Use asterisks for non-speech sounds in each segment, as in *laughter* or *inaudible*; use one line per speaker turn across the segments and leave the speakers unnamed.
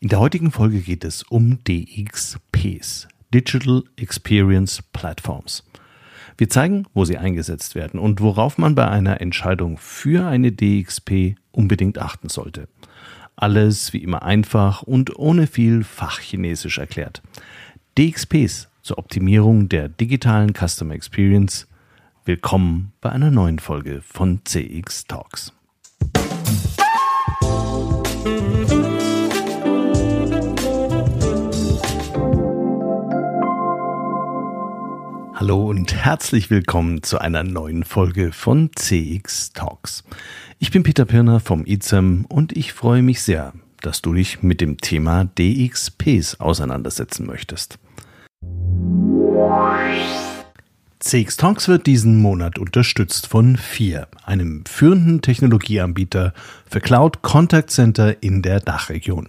In der heutigen Folge geht es um DXPs, Digital Experience Platforms. Wir zeigen, wo sie eingesetzt werden und worauf man bei einer Entscheidung für eine DXP unbedingt achten sollte. Alles wie immer einfach und ohne viel Fachchinesisch erklärt. DXPs zur Optimierung der digitalen Customer Experience. Willkommen bei einer neuen Folge von CX Talks. Hallo und herzlich willkommen zu einer neuen Folge von CX Talks. Ich bin Peter Pirner vom IZEM und ich freue mich sehr, dass du dich mit dem Thema DXPs auseinandersetzen möchtest. CX Talks wird diesen Monat unterstützt von FIR, einem führenden Technologieanbieter für Cloud Contact Center in der Dachregion.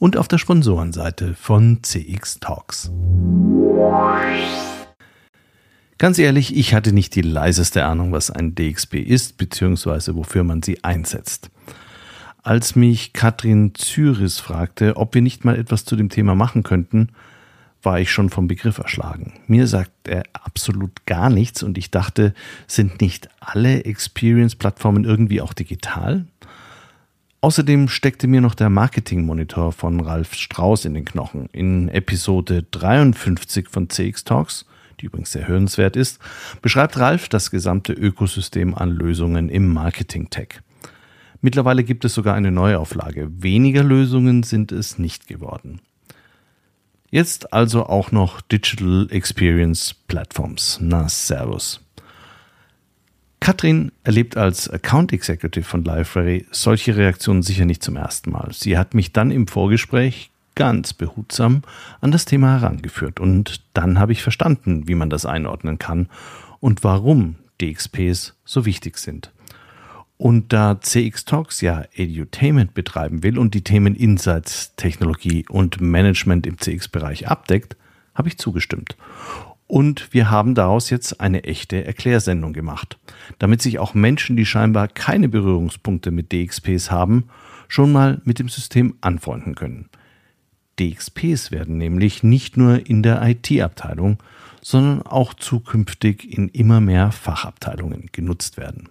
und auf der Sponsorenseite von CX Talks. Ganz ehrlich, ich hatte nicht die leiseste Ahnung, was ein DXP ist, beziehungsweise wofür man sie einsetzt. Als mich Katrin Zyris fragte, ob wir nicht mal etwas zu dem Thema machen könnten, war ich schon vom Begriff erschlagen. Mir sagt er absolut gar nichts und ich dachte, sind nicht alle Experience-Plattformen irgendwie auch digital? Außerdem steckte mir noch der Marketing-Monitor von Ralf Strauß in den Knochen. In Episode 53 von CX Talks, die übrigens sehr hörenswert ist, beschreibt Ralf das gesamte Ökosystem an Lösungen im Marketing-Tech. Mittlerweile gibt es sogar eine Neuauflage. Weniger Lösungen sind es nicht geworden. Jetzt also auch noch Digital Experience Platforms. Na, Servus. Katrin erlebt als Account Executive von Library solche Reaktionen sicher nicht zum ersten Mal. Sie hat mich dann im Vorgespräch ganz behutsam an das Thema herangeführt und dann habe ich verstanden, wie man das einordnen kann und warum DXPs so wichtig sind. Und da CX Talks ja Edutainment betreiben will und die Themen Insights, Technologie und Management im CX-Bereich abdeckt, habe ich zugestimmt. Und wir haben daraus jetzt eine echte Erklärsendung gemacht, damit sich auch Menschen, die scheinbar keine Berührungspunkte mit DXPs haben, schon mal mit dem System anfreunden können. DXPs werden nämlich nicht nur in der IT-Abteilung, sondern auch zukünftig in immer mehr Fachabteilungen genutzt werden.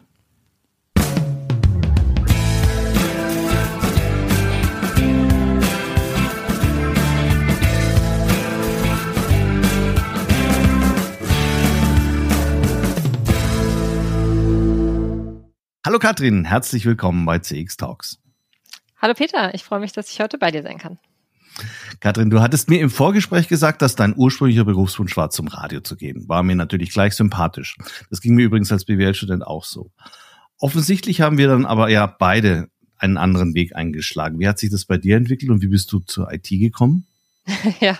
Hallo Katrin, herzlich willkommen bei CX Talks.
Hallo Peter, ich freue mich, dass ich heute bei dir sein kann.
Katrin, du hattest mir im Vorgespräch gesagt, dass dein ursprünglicher Berufswunsch war, zum Radio zu gehen. War mir natürlich gleich sympathisch. Das ging mir übrigens als BWL-Student auch so. Offensichtlich haben wir dann aber ja beide einen anderen Weg eingeschlagen. Wie hat sich das bei dir entwickelt und wie bist du zur IT gekommen? *laughs*
ja.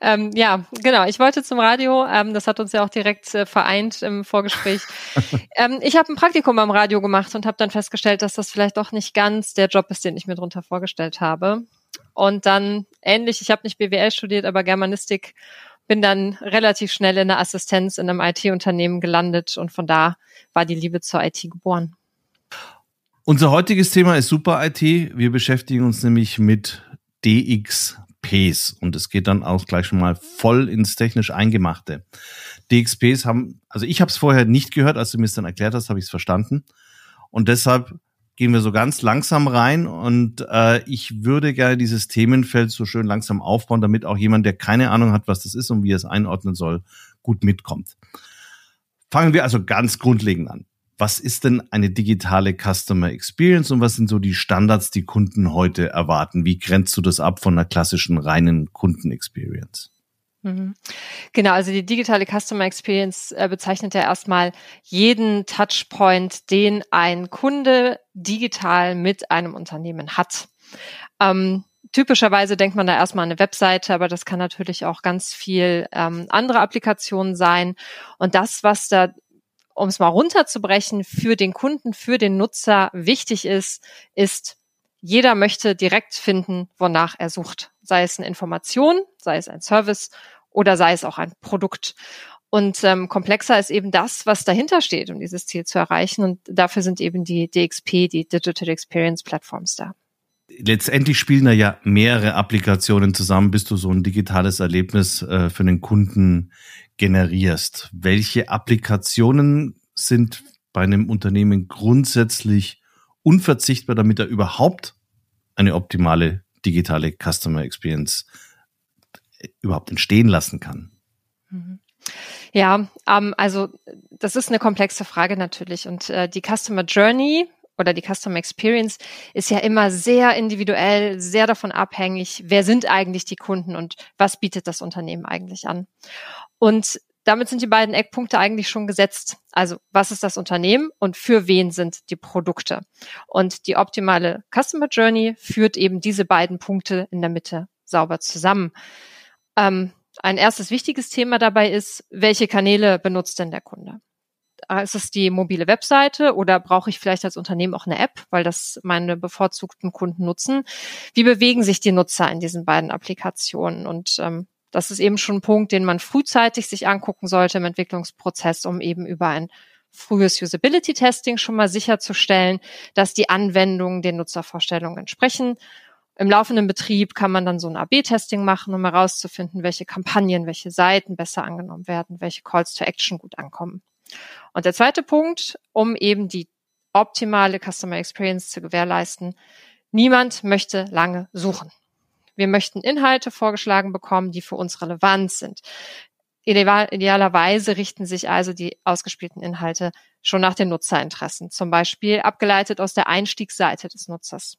Ähm, ja, genau. Ich wollte zum Radio. Ähm, das hat uns ja auch direkt äh, vereint im Vorgespräch. *laughs* ähm, ich habe ein Praktikum am Radio gemacht und habe dann festgestellt, dass das vielleicht doch nicht ganz der Job ist, den ich mir darunter vorgestellt habe. Und dann ähnlich, ich habe nicht BWL studiert, aber Germanistik, bin dann relativ schnell in der Assistenz in einem IT-Unternehmen gelandet und von da war die Liebe zur IT geboren.
Unser heutiges Thema ist Super IT. Wir beschäftigen uns nämlich mit DX DXPs und es geht dann auch gleich schon mal voll ins technisch Eingemachte. DXPs haben, also ich habe es vorher nicht gehört, als du mir es dann erklärt hast, habe ich es verstanden. Und deshalb gehen wir so ganz langsam rein und äh, ich würde gerne dieses Themenfeld so schön langsam aufbauen, damit auch jemand, der keine Ahnung hat, was das ist und wie er es einordnen soll, gut mitkommt. Fangen wir also ganz grundlegend an was ist denn eine digitale Customer Experience und was sind so die Standards, die Kunden heute erwarten? Wie grenzt du das ab von einer klassischen reinen Kundenexperience?
Mhm. Genau, also die digitale Customer Experience äh, bezeichnet ja erstmal jeden Touchpoint, den ein Kunde digital mit einem Unternehmen hat. Ähm, typischerweise denkt man da erstmal an eine Webseite, aber das kann natürlich auch ganz viel ähm, andere Applikationen sein. Und das, was da, um es mal runterzubrechen, für den Kunden, für den Nutzer wichtig ist, ist, jeder möchte direkt finden, wonach er sucht. Sei es eine Information, sei es ein Service oder sei es auch ein Produkt. Und ähm, komplexer ist eben das, was dahinter steht, um dieses Ziel zu erreichen. Und dafür sind eben die DXP, die Digital Experience Platforms da
letztendlich spielen da ja mehrere Applikationen zusammen, bis du so ein digitales Erlebnis äh, für den Kunden generierst. Welche Applikationen sind bei einem Unternehmen grundsätzlich unverzichtbar, damit er überhaupt eine optimale digitale Customer Experience äh, überhaupt entstehen lassen kann?
Mhm. Ja, ähm, also das ist eine komplexe Frage natürlich. Und äh, die Customer Journey oder die Customer Experience ist ja immer sehr individuell, sehr davon abhängig, wer sind eigentlich die Kunden und was bietet das Unternehmen eigentlich an. Und damit sind die beiden Eckpunkte eigentlich schon gesetzt. Also was ist das Unternehmen und für wen sind die Produkte? Und die optimale Customer Journey führt eben diese beiden Punkte in der Mitte sauber zusammen. Ähm, ein erstes wichtiges Thema dabei ist, welche Kanäle benutzt denn der Kunde? Ah, ist es die mobile Webseite oder brauche ich vielleicht als Unternehmen auch eine App, weil das meine bevorzugten Kunden nutzen? Wie bewegen sich die Nutzer in diesen beiden Applikationen? Und ähm, das ist eben schon ein Punkt, den man frühzeitig sich angucken sollte im Entwicklungsprozess, um eben über ein frühes Usability-Testing schon mal sicherzustellen, dass die Anwendungen den Nutzervorstellungen entsprechen. Im laufenden Betrieb kann man dann so ein AB-Testing machen, um herauszufinden, welche Kampagnen, welche Seiten besser angenommen werden, welche Calls to Action gut ankommen. Und der zweite Punkt, um eben die optimale Customer Experience zu gewährleisten, niemand möchte lange suchen. Wir möchten Inhalte vorgeschlagen bekommen, die für uns relevant sind. Idealerweise richten sich also die ausgespielten Inhalte schon nach den Nutzerinteressen, zum Beispiel abgeleitet aus der Einstiegsseite des Nutzers.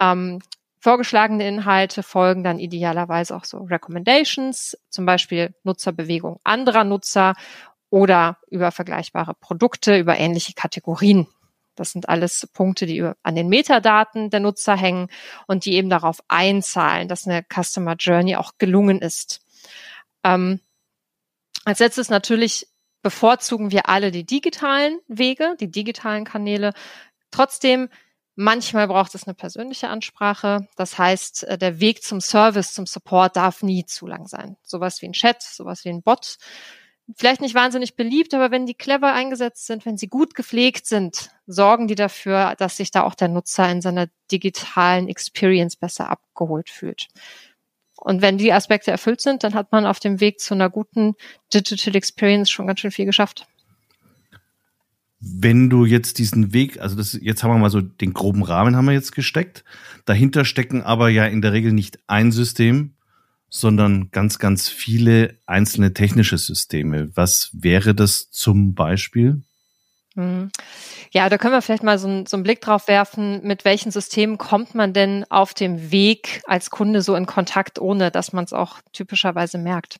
Ähm, vorgeschlagene Inhalte folgen dann idealerweise auch so Recommendations, zum Beispiel Nutzerbewegung anderer Nutzer oder über vergleichbare Produkte, über ähnliche Kategorien. Das sind alles Punkte, die an den Metadaten der Nutzer hängen und die eben darauf einzahlen, dass eine Customer Journey auch gelungen ist. Ähm, als letztes natürlich bevorzugen wir alle die digitalen Wege, die digitalen Kanäle. Trotzdem, manchmal braucht es eine persönliche Ansprache. Das heißt, äh, der Weg zum Service, zum Support darf nie zu lang sein. Sowas wie ein Chat, sowas wie ein Bot vielleicht nicht wahnsinnig beliebt, aber wenn die clever eingesetzt sind, wenn sie gut gepflegt sind, sorgen die dafür, dass sich da auch der Nutzer in seiner digitalen Experience besser abgeholt fühlt. Und wenn die Aspekte erfüllt sind, dann hat man auf dem Weg zu einer guten Digital Experience schon ganz schön viel geschafft.
Wenn du jetzt diesen Weg, also das, jetzt haben wir mal so den groben Rahmen haben wir jetzt gesteckt. Dahinter stecken aber ja in der Regel nicht ein System, sondern ganz, ganz viele einzelne technische Systeme. Was wäre das zum Beispiel?
Mhm. Ja, da können wir vielleicht mal so, ein, so einen Blick drauf werfen, mit welchen Systemen kommt man denn auf dem Weg als Kunde so in Kontakt, ohne dass man es auch typischerweise merkt.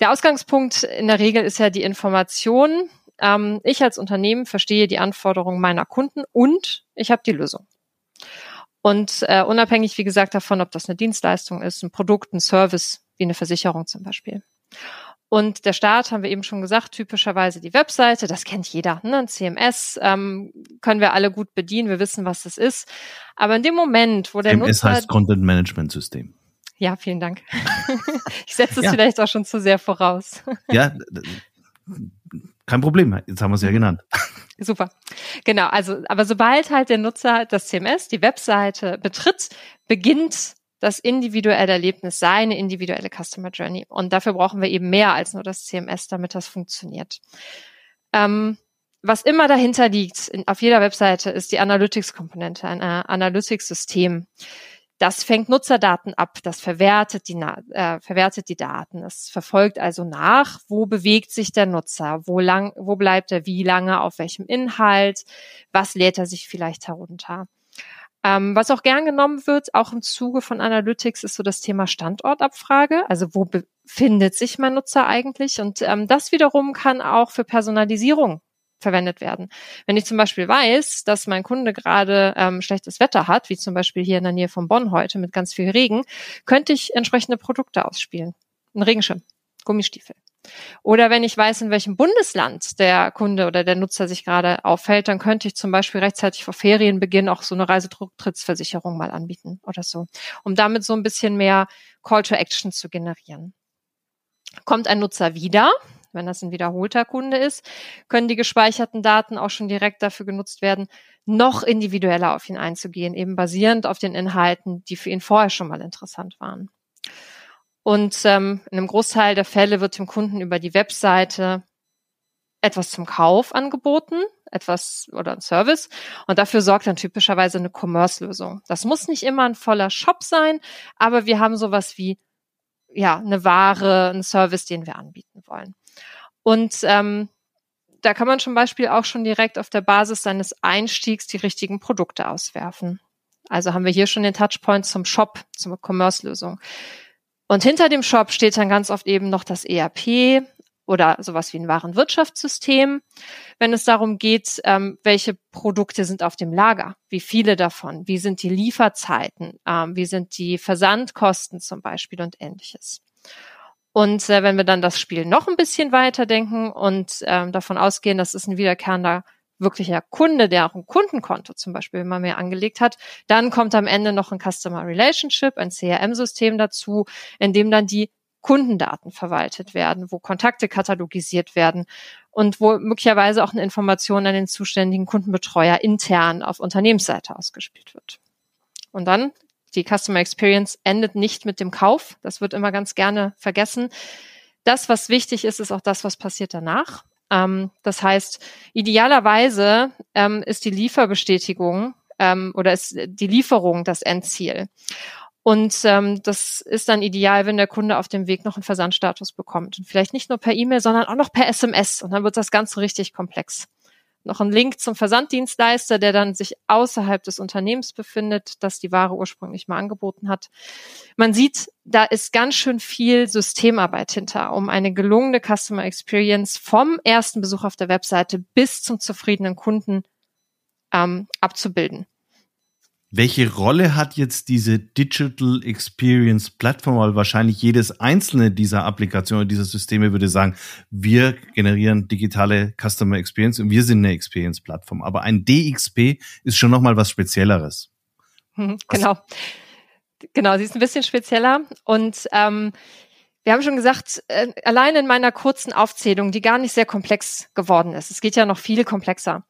Der Ausgangspunkt in der Regel ist ja die Information. Ähm, ich als Unternehmen verstehe die Anforderungen meiner Kunden und ich habe die Lösung. Und äh, unabhängig, wie gesagt, davon, ob das eine Dienstleistung ist, ein Produkt, ein Service, wie eine Versicherung zum Beispiel. Und der Start, haben wir eben schon gesagt, typischerweise die Webseite, das kennt jeder, ne? ein CMS, ähm, können wir alle gut bedienen, wir wissen, was das ist. Aber in dem Moment, wo der
CMS
Nutzer...
heißt Content Management System.
Ja, vielen Dank. *laughs* ich setze es ja. vielleicht auch schon zu sehr voraus.
ja, kein Problem, jetzt haben wir es ja genannt. *laughs*
Super. Genau, also, aber sobald halt der Nutzer das CMS, die Webseite betritt, beginnt das individuelle Erlebnis, seine individuelle Customer Journey. Und dafür brauchen wir eben mehr als nur das CMS, damit das funktioniert. Ähm, was immer dahinter liegt, in, auf jeder Webseite, ist die Analytics-Komponente, ein äh, Analytics-System. Das fängt Nutzerdaten ab, das verwertet die, äh, verwertet die Daten. Es verfolgt also nach, wo bewegt sich der Nutzer, wo lang, wo bleibt er, wie lange, auf welchem Inhalt, was lädt er sich vielleicht herunter. Ähm, was auch gern genommen wird, auch im Zuge von Analytics, ist so das Thema Standortabfrage. Also wo befindet sich mein Nutzer eigentlich? Und ähm, das wiederum kann auch für Personalisierung verwendet werden. Wenn ich zum Beispiel weiß, dass mein Kunde gerade ähm, schlechtes Wetter hat, wie zum Beispiel hier in der Nähe von Bonn heute mit ganz viel Regen, könnte ich entsprechende Produkte ausspielen. Ein Regenschirm, Gummistiefel. Oder wenn ich weiß, in welchem Bundesland der Kunde oder der Nutzer sich gerade aufhält, dann könnte ich zum Beispiel rechtzeitig vor Ferienbeginn auch so eine Reisetrittsversicherung mal anbieten oder so, um damit so ein bisschen mehr Call to Action zu generieren. Kommt ein Nutzer wieder, wenn das ein wiederholter Kunde ist, können die gespeicherten Daten auch schon direkt dafür genutzt werden, noch individueller auf ihn einzugehen, eben basierend auf den Inhalten, die für ihn vorher schon mal interessant waren. Und ähm, in einem Großteil der Fälle wird dem Kunden über die Webseite etwas zum Kauf angeboten, etwas oder ein Service. Und dafür sorgt dann typischerweise eine Commerce-Lösung. Das muss nicht immer ein voller Shop sein, aber wir haben sowas wie ja eine Ware, einen Service, den wir anbieten wollen. Und ähm, da kann man zum Beispiel auch schon direkt auf der Basis seines Einstiegs die richtigen Produkte auswerfen. Also haben wir hier schon den Touchpoint zum Shop, zur Commerce-Lösung. Und hinter dem Shop steht dann ganz oft eben noch das ERP oder sowas wie ein Warenwirtschaftssystem, wenn es darum geht, ähm, welche Produkte sind auf dem Lager, wie viele davon, wie sind die Lieferzeiten, ähm, wie sind die Versandkosten zum Beispiel und ähnliches. Und äh, wenn wir dann das Spiel noch ein bisschen weiter denken und ähm, davon ausgehen, dass es ein wiederkehrender wirklicher Kunde, der auch ein Kundenkonto zum Beispiel immer mehr angelegt hat, dann kommt am Ende noch ein Customer Relationship, ein CRM-System dazu, in dem dann die Kundendaten verwaltet werden, wo Kontakte katalogisiert werden und wo möglicherweise auch eine Information an den zuständigen Kundenbetreuer intern auf Unternehmensseite ausgespielt wird. Und dann die Customer Experience endet nicht mit dem Kauf. Das wird immer ganz gerne vergessen. Das, was wichtig ist, ist auch das, was passiert danach. Ähm, das heißt, idealerweise ähm, ist die Lieferbestätigung ähm, oder ist die Lieferung das Endziel. Und ähm, das ist dann ideal, wenn der Kunde auf dem Weg noch einen Versandstatus bekommt. Und vielleicht nicht nur per E-Mail, sondern auch noch per SMS. Und dann wird das Ganze richtig komplex noch ein Link zum Versanddienstleister, der dann sich außerhalb des Unternehmens befindet, das die Ware ursprünglich mal angeboten hat. Man sieht, da ist ganz schön viel Systemarbeit hinter, um eine gelungene Customer Experience vom ersten Besuch auf der Webseite bis zum zufriedenen Kunden ähm, abzubilden.
Welche Rolle hat jetzt diese Digital Experience Plattform? Weil wahrscheinlich jedes einzelne dieser Applikationen, dieser Systeme würde sagen, wir generieren digitale Customer Experience und wir sind eine Experience Plattform. Aber ein DXP ist schon nochmal was Spezielleres.
Mhm, genau. Genau, sie ist ein bisschen spezieller und ähm, wir haben schon gesagt, äh, allein in meiner kurzen Aufzählung, die gar nicht sehr komplex geworden ist, es geht ja noch viel komplexer,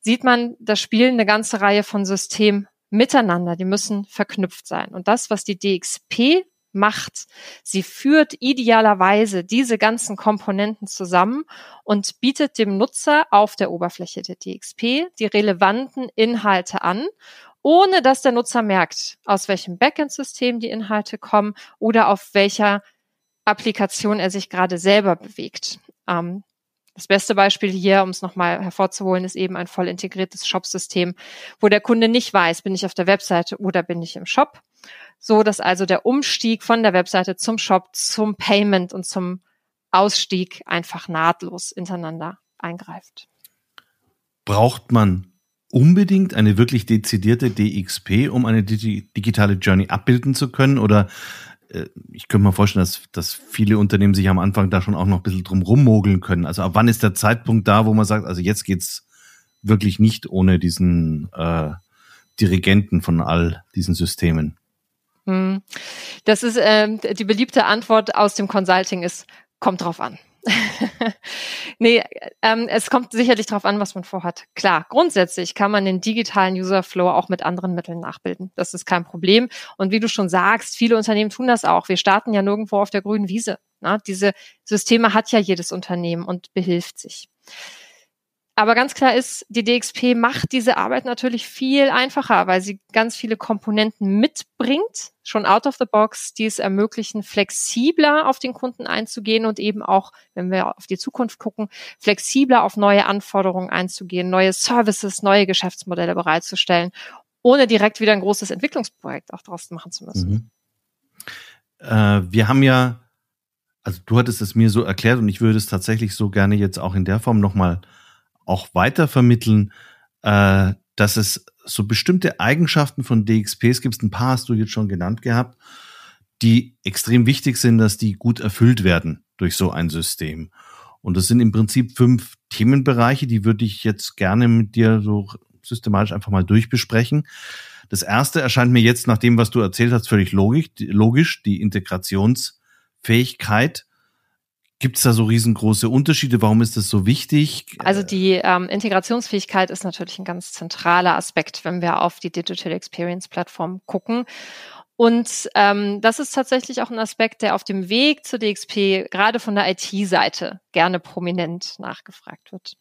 sieht man, das Spiel eine ganze Reihe von Systemen miteinander, die müssen verknüpft sein. Und das, was die DXP macht, sie führt idealerweise diese ganzen Komponenten zusammen und bietet dem Nutzer auf der Oberfläche der DXP die relevanten Inhalte an, ohne dass der Nutzer merkt, aus welchem Backend-System die Inhalte kommen oder auf welcher Applikation er sich gerade selber bewegt. Ähm, das beste Beispiel hier, um es nochmal hervorzuholen, ist eben ein voll integriertes Shop-System, wo der Kunde nicht weiß, bin ich auf der Webseite oder bin ich im Shop. So dass also der Umstieg von der Webseite zum Shop, zum Payment und zum Ausstieg einfach nahtlos hintereinander eingreift.
Braucht man unbedingt eine wirklich dezidierte DXP, um eine digitale Journey abbilden zu können? Oder ich könnte mir vorstellen, dass, dass viele Unternehmen sich am Anfang da schon auch noch ein bisschen drum rummogeln können. Also ab wann ist der Zeitpunkt da, wo man sagt, also jetzt geht's wirklich nicht ohne diesen äh, Dirigenten von all diesen Systemen?
Hm. Das ist ähm, die beliebte Antwort aus dem Consulting ist, kommt drauf an. *laughs* nee, ähm, es kommt sicherlich darauf an, was man vorhat. Klar, grundsätzlich kann man den digitalen User Flow auch mit anderen Mitteln nachbilden. Das ist kein Problem. Und wie du schon sagst, viele Unternehmen tun das auch. Wir starten ja nirgendwo auf der grünen Wiese. Ne? Diese Systeme hat ja jedes Unternehmen und behilft sich. Aber ganz klar ist, die DXP macht diese Arbeit natürlich viel einfacher, weil sie ganz viele Komponenten mitbringt, schon out of the box, die es ermöglichen, flexibler auf den Kunden einzugehen und eben auch, wenn wir auf die Zukunft gucken, flexibler auf neue Anforderungen einzugehen, neue Services, neue Geschäftsmodelle bereitzustellen, ohne direkt wieder ein großes Entwicklungsprojekt auch draus machen zu müssen.
Mhm. Äh, wir haben ja, also du hattest es mir so erklärt und ich würde es tatsächlich so gerne jetzt auch in der Form nochmal auch weitervermitteln, äh, dass es so bestimmte Eigenschaften von DXPs gibt. Ein paar hast du jetzt schon genannt gehabt, die extrem wichtig sind, dass die gut erfüllt werden durch so ein System. Und das sind im Prinzip fünf Themenbereiche, die würde ich jetzt gerne mit dir so systematisch einfach mal durchbesprechen. Das erste erscheint mir jetzt nach dem, was du erzählt hast, völlig logisch, logisch die Integrationsfähigkeit. Gibt es da so riesengroße Unterschiede? Warum ist das so wichtig?
Also die ähm, Integrationsfähigkeit ist natürlich ein ganz zentraler Aspekt, wenn wir auf die Digital Experience Plattform gucken. Und ähm, das ist tatsächlich auch ein Aspekt, der auf dem Weg zur DXP gerade von der IT-Seite gerne prominent nachgefragt wird.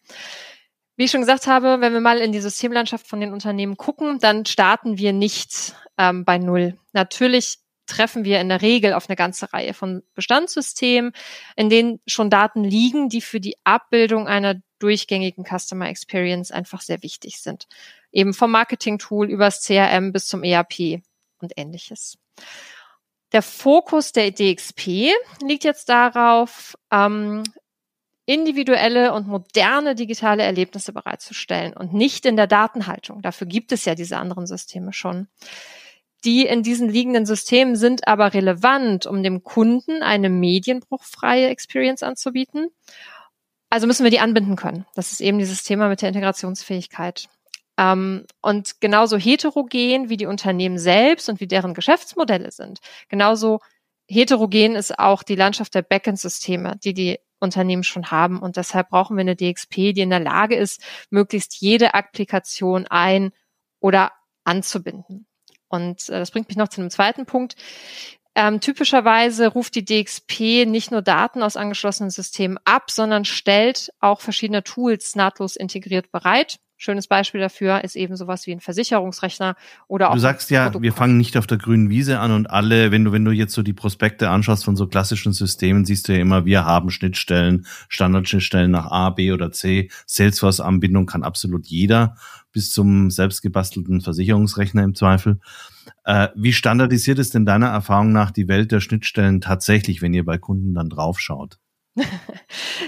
Wie ich schon gesagt habe, wenn wir mal in die Systemlandschaft von den Unternehmen gucken, dann starten wir nicht ähm, bei Null. Natürlich treffen wir in der Regel auf eine ganze Reihe von Bestandssystemen, in denen schon Daten liegen, die für die Abbildung einer durchgängigen Customer Experience einfach sehr wichtig sind. Eben vom Marketing-Tool übers CRM bis zum ERP und ähnliches. Der Fokus der DXP liegt jetzt darauf, ähm, individuelle und moderne digitale Erlebnisse bereitzustellen und nicht in der Datenhaltung. Dafür gibt es ja diese anderen Systeme schon. Die in diesen liegenden Systemen sind aber relevant, um dem Kunden eine medienbruchfreie Experience anzubieten. Also müssen wir die anbinden können. Das ist eben dieses Thema mit der Integrationsfähigkeit. Ähm, und genauso heterogen wie die Unternehmen selbst und wie deren Geschäftsmodelle sind, genauso heterogen ist auch die Landschaft der Backend-Systeme, die die Unternehmen schon haben. Und deshalb brauchen wir eine DXP, die in der Lage ist, möglichst jede Applikation ein- oder anzubinden. Und äh, das bringt mich noch zu einem zweiten Punkt. Ähm, typischerweise ruft die DXP nicht nur Daten aus angeschlossenen Systemen ab, sondern stellt auch verschiedene Tools nahtlos integriert bereit. Schönes Beispiel dafür ist eben sowas wie ein Versicherungsrechner oder auch.
Du sagst ja, wir fangen nicht auf der grünen Wiese an und alle, wenn du, wenn du jetzt so die Prospekte anschaust von so klassischen Systemen, siehst du ja immer, wir haben Schnittstellen, Standardschnittstellen nach A, B oder C. Salesforce-Anbindung kann absolut jeder bis zum selbstgebastelten Versicherungsrechner im Zweifel. Äh, wie standardisiert ist denn deiner Erfahrung nach die Welt der Schnittstellen tatsächlich, wenn ihr bei Kunden dann draufschaut? *laughs*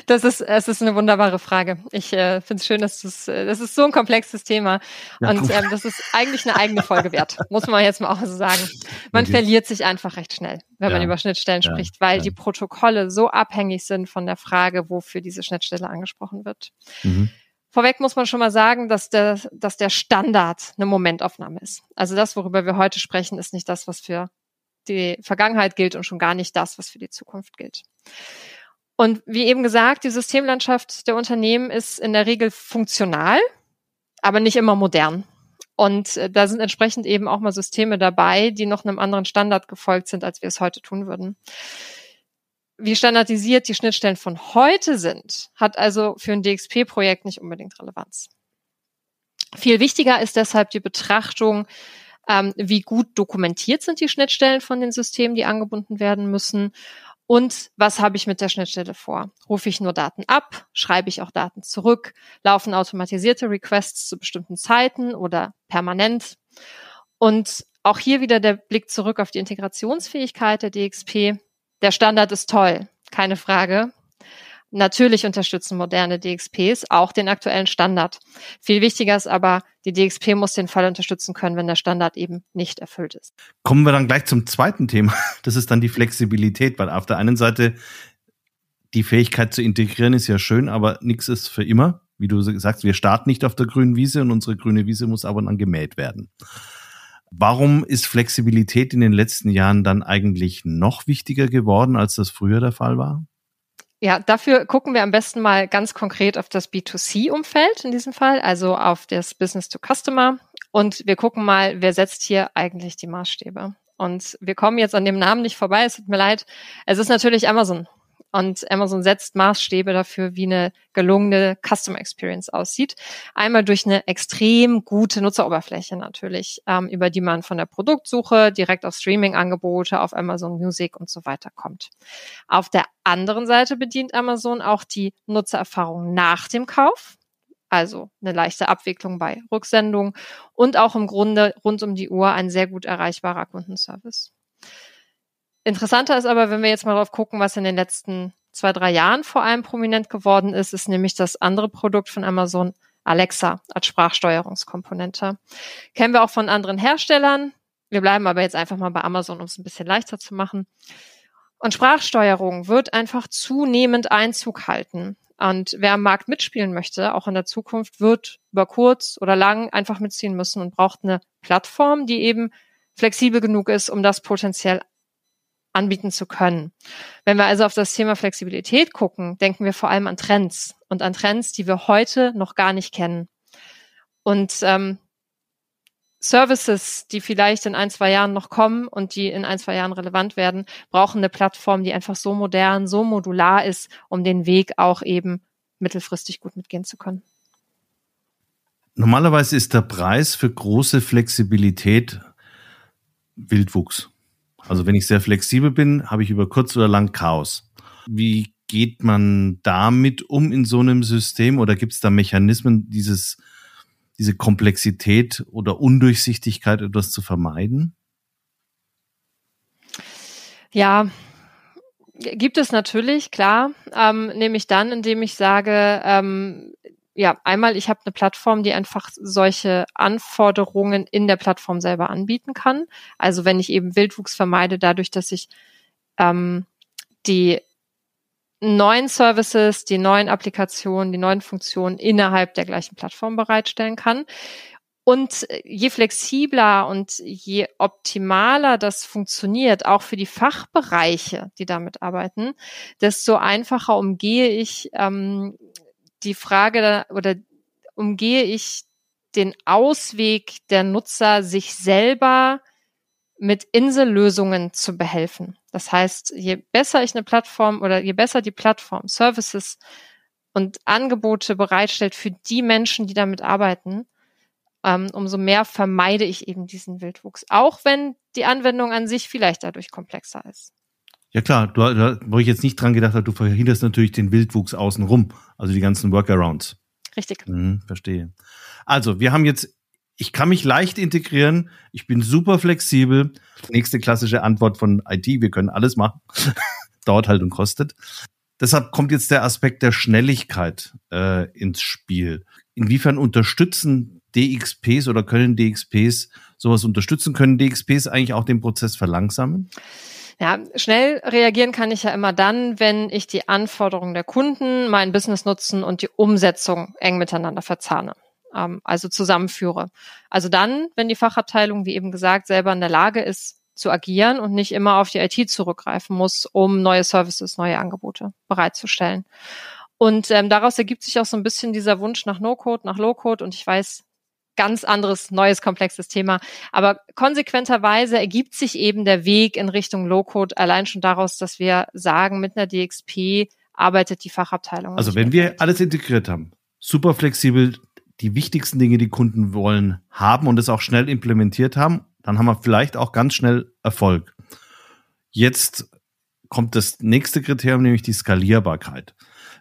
Das ist, es ist eine wunderbare Frage. Ich äh, finde es schön, dass das, äh, das ist so ein komplexes Thema. Ja, und ähm, das ist eigentlich eine eigene Folge wert, *laughs* muss man jetzt mal auch so sagen. Man okay. verliert sich einfach recht schnell, wenn ja. man über Schnittstellen ja. spricht, weil die Protokolle so abhängig sind von der Frage, wofür diese Schnittstelle angesprochen wird. Mhm. Vorweg muss man schon mal sagen, dass der, dass der Standard eine Momentaufnahme ist. Also das, worüber wir heute sprechen, ist nicht das, was für die Vergangenheit gilt und schon gar nicht das, was für die Zukunft gilt. Und wie eben gesagt, die Systemlandschaft der Unternehmen ist in der Regel funktional, aber nicht immer modern. Und äh, da sind entsprechend eben auch mal Systeme dabei, die noch einem anderen Standard gefolgt sind, als wir es heute tun würden. Wie standardisiert die Schnittstellen von heute sind, hat also für ein DXP-Projekt nicht unbedingt Relevanz. Viel wichtiger ist deshalb die Betrachtung, ähm, wie gut dokumentiert sind die Schnittstellen von den Systemen, die angebunden werden müssen und was habe ich mit der Schnittstelle vor? Rufe ich nur Daten ab? Schreibe ich auch Daten zurück? Laufen automatisierte Requests zu bestimmten Zeiten oder permanent? Und auch hier wieder der Blick zurück auf die Integrationsfähigkeit der DXP. Der Standard ist toll, keine Frage. Natürlich unterstützen moderne DXPs auch den aktuellen Standard. Viel wichtiger ist aber, die DXP muss den Fall unterstützen können, wenn der Standard eben nicht erfüllt ist.
Kommen wir dann gleich zum zweiten Thema. *laughs* Das ist dann die Flexibilität, weil auf der einen Seite die Fähigkeit zu integrieren ist ja schön, aber nichts ist für immer. Wie du sagst, wir starten nicht auf der grünen Wiese und unsere grüne Wiese muss aber dann gemäht werden. Warum ist Flexibilität in den letzten Jahren dann eigentlich noch wichtiger geworden, als das früher der Fall war?
Ja, dafür gucken wir am besten mal ganz konkret auf das B2C-Umfeld in diesem Fall, also auf das Business to Customer. Und wir gucken mal, wer setzt hier eigentlich die Maßstäbe. Und wir kommen jetzt an dem Namen nicht vorbei, es tut mir leid. Es ist natürlich Amazon. Und Amazon setzt Maßstäbe dafür, wie eine gelungene Customer Experience aussieht. Einmal durch eine extrem gute Nutzeroberfläche natürlich, ähm, über die man von der Produktsuche direkt auf Streaming-Angebote, auf Amazon Music und so weiter kommt. Auf der anderen Seite bedient Amazon auch die Nutzererfahrung nach dem Kauf. Also eine leichte Abwicklung bei Rücksendung und auch im Grunde rund um die Uhr ein sehr gut erreichbarer Kundenservice. Interessanter ist aber, wenn wir jetzt mal drauf gucken, was in den letzten zwei, drei Jahren vor allem prominent geworden ist, ist nämlich das andere Produkt von Amazon, Alexa als Sprachsteuerungskomponente. Kennen wir auch von anderen Herstellern. Wir bleiben aber jetzt einfach mal bei Amazon, um es ein bisschen leichter zu machen. Und Sprachsteuerung wird einfach zunehmend Einzug halten. Und wer am Markt mitspielen möchte, auch in der Zukunft, wird über kurz oder lang einfach mitziehen müssen und braucht eine Plattform, die eben flexibel genug ist, um das potenziell anbieten zu können. Wenn wir also auf das Thema Flexibilität gucken, denken wir vor allem an Trends und an Trends, die wir heute noch gar nicht kennen. Und ähm, Services, die vielleicht in ein, zwei Jahren noch kommen und die in ein, zwei Jahren relevant werden, brauchen eine Plattform, die einfach so modern, so modular ist, um den Weg auch eben mittelfristig gut mitgehen zu können.
Normalerweise ist der Preis für große Flexibilität Wildwuchs. Also wenn ich sehr flexibel bin, habe ich über kurz oder lang Chaos. Wie geht man damit um in so einem System oder gibt es da Mechanismen, dieses diese Komplexität oder Undurchsichtigkeit etwas zu vermeiden?
Ja, gibt es natürlich, klar. Ähm, nämlich dann, indem ich sage, ähm, ja, einmal, ich habe eine Plattform, die einfach solche Anforderungen in der Plattform selber anbieten kann. Also wenn ich eben Wildwuchs vermeide, dadurch, dass ich ähm, die neuen Services, die neuen Applikationen, die neuen Funktionen innerhalb der gleichen Plattform bereitstellen kann. Und je flexibler und je optimaler das funktioniert, auch für die Fachbereiche, die damit arbeiten, desto einfacher umgehe ich ähm, die Frage oder umgehe ich den Ausweg der Nutzer, sich selber mit Insellösungen zu behelfen. Das heißt, je besser ich eine Plattform oder je besser die Plattform Services und Angebote bereitstellt für die Menschen, die damit arbeiten, ähm, umso mehr vermeide ich eben diesen Wildwuchs. Auch wenn die Anwendung an sich vielleicht dadurch komplexer ist.
Ja klar, du, du, wo ich jetzt nicht dran gedacht habe, du verhinderst natürlich den Wildwuchs außenrum, also die ganzen Workarounds.
Richtig.
Mhm, verstehe. Also, wir haben jetzt ich kann mich leicht integrieren, ich bin super flexibel. Nächste klassische Antwort von IT, wir können alles machen. *laughs* Dauert halt und kostet. Deshalb kommt jetzt der Aspekt der Schnelligkeit äh, ins Spiel. Inwiefern unterstützen DXPs oder können DXPs sowas unterstützen? Können DXPs eigentlich auch den Prozess verlangsamen?
Ja, schnell reagieren kann ich ja immer dann, wenn ich die Anforderungen der Kunden, mein Business nutzen und die Umsetzung eng miteinander verzahne ähm, also zusammenführe. Also dann, wenn die Fachabteilung, wie eben gesagt, selber in der Lage ist, zu agieren und nicht immer auf die IT zurückgreifen muss, um neue Services, neue Angebote bereitzustellen. Und ähm, daraus ergibt sich auch so ein bisschen dieser Wunsch nach No-Code, nach Low-Code. Und ich weiß, ganz anderes, neues, komplexes Thema. Aber konsequenterweise ergibt sich eben der Weg in Richtung Low-Code allein schon daraus, dass wir sagen, mit einer DXP arbeitet die Fachabteilung.
Also wenn wir alles integriert haben, super flexibel, die wichtigsten Dinge, die Kunden wollen, haben und es auch schnell implementiert haben, dann haben wir vielleicht auch ganz schnell Erfolg. Jetzt kommt das nächste Kriterium, nämlich die Skalierbarkeit.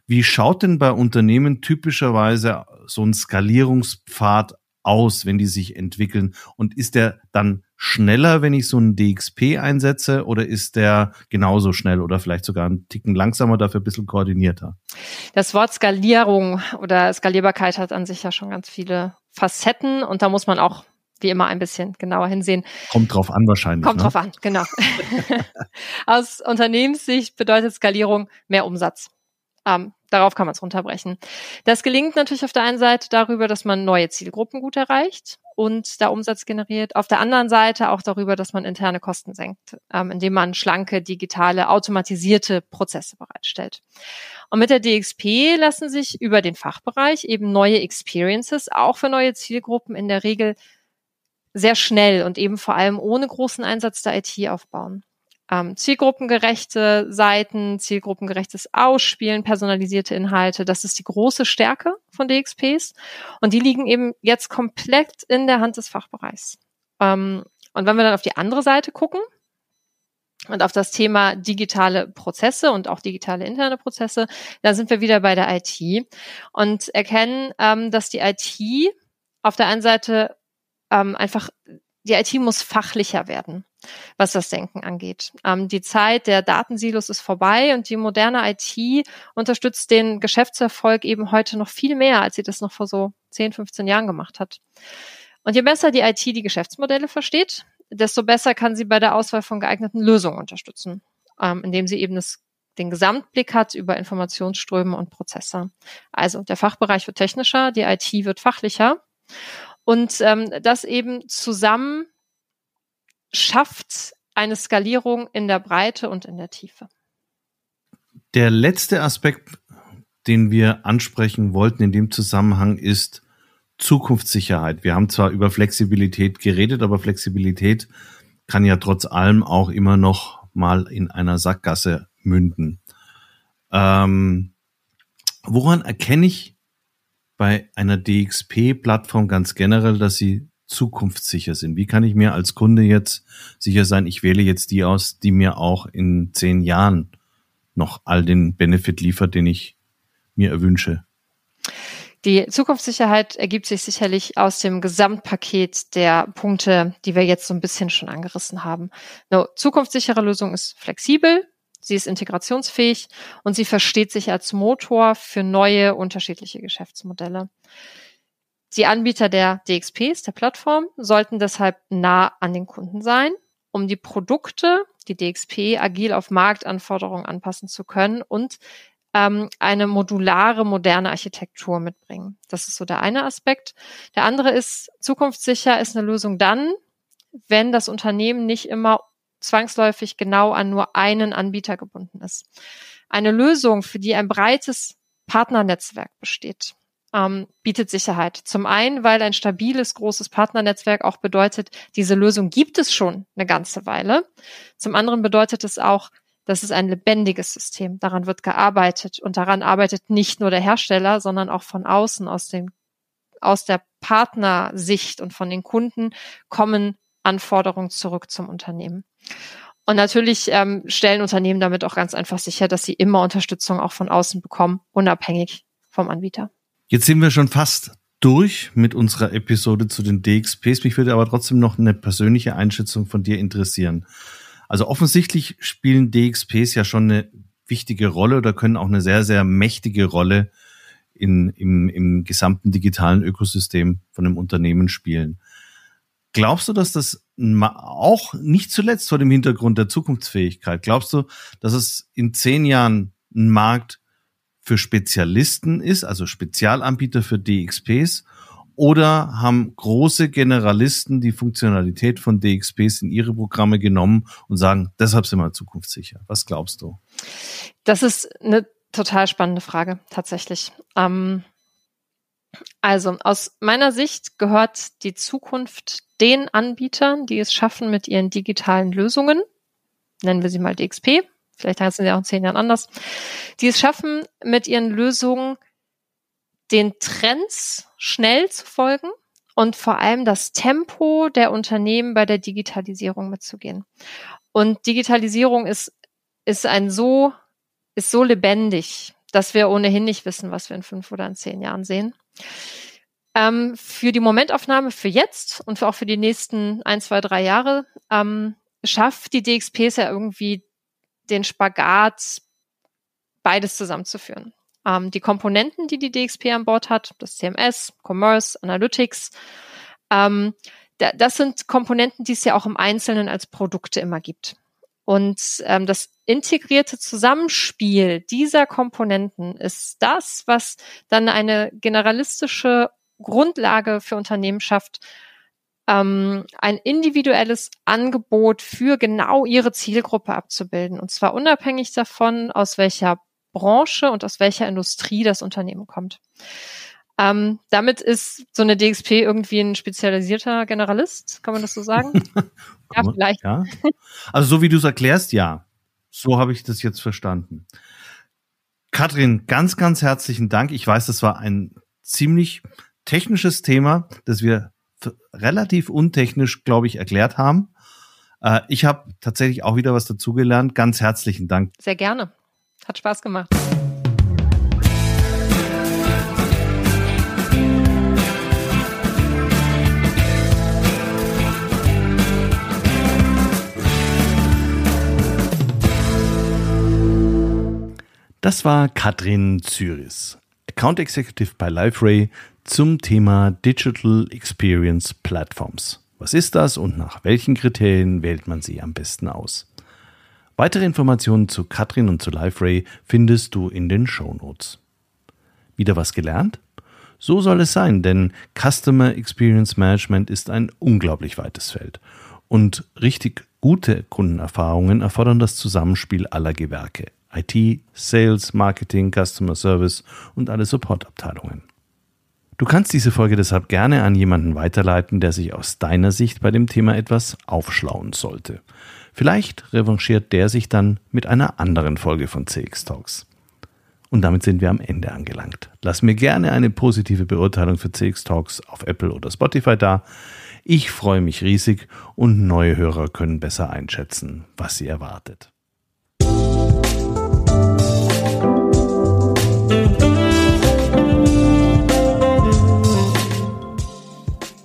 Wie schaut denn bei Unternehmen typischerweise so ein Skalierungspfad aus, wenn die sich entwickeln? Und ist der dann schneller, wenn ich so einen DXP einsetze, oder ist der genauso schnell oder vielleicht sogar einen Ticken langsamer, dafür ein bisschen koordinierter?
Das Wort Skalierung oder Skalierbarkeit hat an sich ja schon ganz viele Facetten und da muss man auch wie immer ein bisschen genauer hinsehen.
Kommt drauf an wahrscheinlich.
Kommt ne? drauf an, genau. *laughs* Aus Unternehmenssicht bedeutet Skalierung mehr Umsatz. Ähm, darauf kann man es runterbrechen. Das gelingt natürlich auf der einen Seite darüber, dass man neue Zielgruppen gut erreicht und da Umsatz generiert. Auf der anderen Seite auch darüber, dass man interne Kosten senkt, ähm, indem man schlanke, digitale, automatisierte Prozesse bereitstellt. Und mit der DXP lassen sich über den Fachbereich eben neue Experiences auch für neue Zielgruppen in der Regel sehr schnell und eben vor allem ohne großen Einsatz der IT aufbauen ähm, zielgruppengerechte Seiten, zielgruppengerechtes Ausspielen, personalisierte Inhalte. Das ist die große Stärke von DXPs. Und die liegen eben jetzt komplett in der Hand des Fachbereichs. Ähm, und wenn wir dann auf die andere Seite gucken, und auf das Thema digitale Prozesse und auch digitale interne Prozesse, da sind wir wieder bei der IT und erkennen, ähm, dass die IT auf der einen Seite ähm, einfach, die IT muss fachlicher werden. Was das Denken angeht. Ähm, die Zeit der Datensilos ist vorbei und die moderne IT unterstützt den Geschäftserfolg eben heute noch viel mehr, als sie das noch vor so 10, 15 Jahren gemacht hat. Und je besser die IT die Geschäftsmodelle versteht, desto besser kann sie bei der Auswahl von geeigneten Lösungen unterstützen, ähm, indem sie eben das, den Gesamtblick hat über Informationsströme und Prozesse. Also der Fachbereich wird technischer, die IT wird fachlicher und ähm, das eben zusammen schafft eine Skalierung in der Breite und in der Tiefe.
Der letzte Aspekt, den wir ansprechen wollten in dem Zusammenhang, ist Zukunftssicherheit. Wir haben zwar über Flexibilität geredet, aber Flexibilität kann ja trotz allem auch immer noch mal in einer Sackgasse münden. Ähm, woran erkenne ich bei einer DXP-Plattform ganz generell, dass sie zukunftssicher sind? Wie kann ich mir als Kunde jetzt sicher sein, ich wähle jetzt die aus, die mir auch in zehn Jahren noch all den Benefit liefert, den ich mir erwünsche?
Die Zukunftssicherheit ergibt sich sicherlich aus dem Gesamtpaket der Punkte, die wir jetzt so ein bisschen schon angerissen haben. Eine zukunftssichere Lösung ist flexibel, sie ist integrationsfähig und sie versteht sich als Motor für neue unterschiedliche Geschäftsmodelle. Die Anbieter der DXPs, der Plattform, sollten deshalb nah an den Kunden sein, um die Produkte, die DXP, agil auf Marktanforderungen anpassen zu können und ähm, eine modulare, moderne Architektur mitbringen. Das ist so der eine Aspekt. Der andere ist, zukunftssicher ist eine Lösung dann, wenn das Unternehmen nicht immer zwangsläufig genau an nur einen Anbieter gebunden ist. Eine Lösung, für die ein breites Partnernetzwerk besteht, ähm, bietet Sicherheit. Zum einen, weil ein stabiles, großes Partnernetzwerk auch bedeutet, diese Lösung gibt es schon eine ganze Weile. Zum anderen bedeutet es auch, das ist ein lebendiges System. Daran wird gearbeitet und daran arbeitet nicht nur der Hersteller, sondern auch von außen, aus dem, aus der Partnersicht und von den Kunden kommen Anforderungen zurück zum Unternehmen. Und natürlich ähm, stellen Unternehmen damit auch ganz einfach sicher, dass sie immer Unterstützung auch von außen bekommen, unabhängig vom Anbieter.
Jetzt sind wir schon fast durch mit unserer Episode zu den DXPs. Mich würde aber trotzdem noch eine persönliche Einschätzung von dir interessieren. Also offensichtlich spielen DXPs ja schon eine wichtige Rolle oder können auch eine sehr, sehr mächtige Rolle in, im, im gesamten digitalen Ökosystem von einem Unternehmen spielen. Glaubst du, dass das auch nicht zuletzt vor dem Hintergrund der Zukunftsfähigkeit, glaubst du, dass es in zehn Jahren ein Markt für Spezialisten ist, also Spezialanbieter für DXPs oder haben große Generalisten die Funktionalität von DXPs in ihre Programme genommen und sagen, deshalb sind wir zukunftssicher? Was glaubst du?
Das ist eine total spannende Frage, tatsächlich. Ähm, also aus meiner Sicht gehört die Zukunft den Anbietern, die es schaffen mit ihren digitalen Lösungen, nennen wir sie mal DXP, vielleicht heißen sie auch in zehn Jahren anders, die es schaffen mit ihren Lösungen den Trends schnell zu folgen und vor allem das Tempo der Unternehmen bei der Digitalisierung mitzugehen. Und Digitalisierung ist, ist ein so, ist so lebendig, dass wir ohnehin nicht wissen, was wir in fünf oder in zehn Jahren sehen. Ähm, für die Momentaufnahme für jetzt und auch für die nächsten ein, zwei, drei Jahre ähm, schafft die DXPs ja irgendwie den Spagat, beides zusammenzuführen ähm, die Komponenten, die die DXP an Bord hat, das CMS, Commerce, Analytics, ähm, da, das sind Komponenten, die es ja auch im Einzelnen als Produkte immer gibt. Und ähm, das integrierte Zusammenspiel dieser Komponenten ist das, was dann eine generalistische Grundlage für Unternehmen schafft, ähm, ein individuelles Angebot für genau ihre Zielgruppe abzubilden. Und zwar unabhängig davon, aus welcher Branche und aus welcher Industrie das Unternehmen kommt. Ähm, damit ist so eine DXP irgendwie ein spezialisierter Generalist, kann man das so sagen? *laughs*
ja, vielleicht. Ja. Also so wie du es erklärst, ja. So habe ich das jetzt verstanden. Katrin, ganz, ganz herzlichen Dank. Ich weiß, das war ein ziemlich technisches Thema, das wir relativ untechnisch, glaube ich, erklärt haben. Äh, ich habe tatsächlich auch wieder was dazugelernt. Ganz herzlichen Dank.
Sehr gerne. Hat Spaß gemacht.
Das war Katrin Zyris, Account Executive bei LiveRay, zum Thema Digital Experience Platforms. Was ist das und nach welchen Kriterien wählt man sie am besten aus? Weitere Informationen zu Katrin und zu LiveRay findest du in den Show Notes. Wieder was gelernt? So soll es sein, denn Customer Experience Management ist ein unglaublich weites Feld. Und richtig gute Kundenerfahrungen erfordern das Zusammenspiel aller Gewerke. IT, Sales, Marketing, Customer Service und alle Supportabteilungen. Du kannst diese Folge deshalb gerne an jemanden weiterleiten, der sich aus deiner Sicht bei dem Thema etwas aufschlauen sollte. Vielleicht revanchiert der sich dann mit einer anderen Folge von CX Talks. Und damit sind wir am Ende angelangt. Lass mir gerne eine positive Beurteilung für CX Talks auf Apple oder Spotify da. Ich freue mich riesig und neue Hörer können besser einschätzen, was sie erwartet.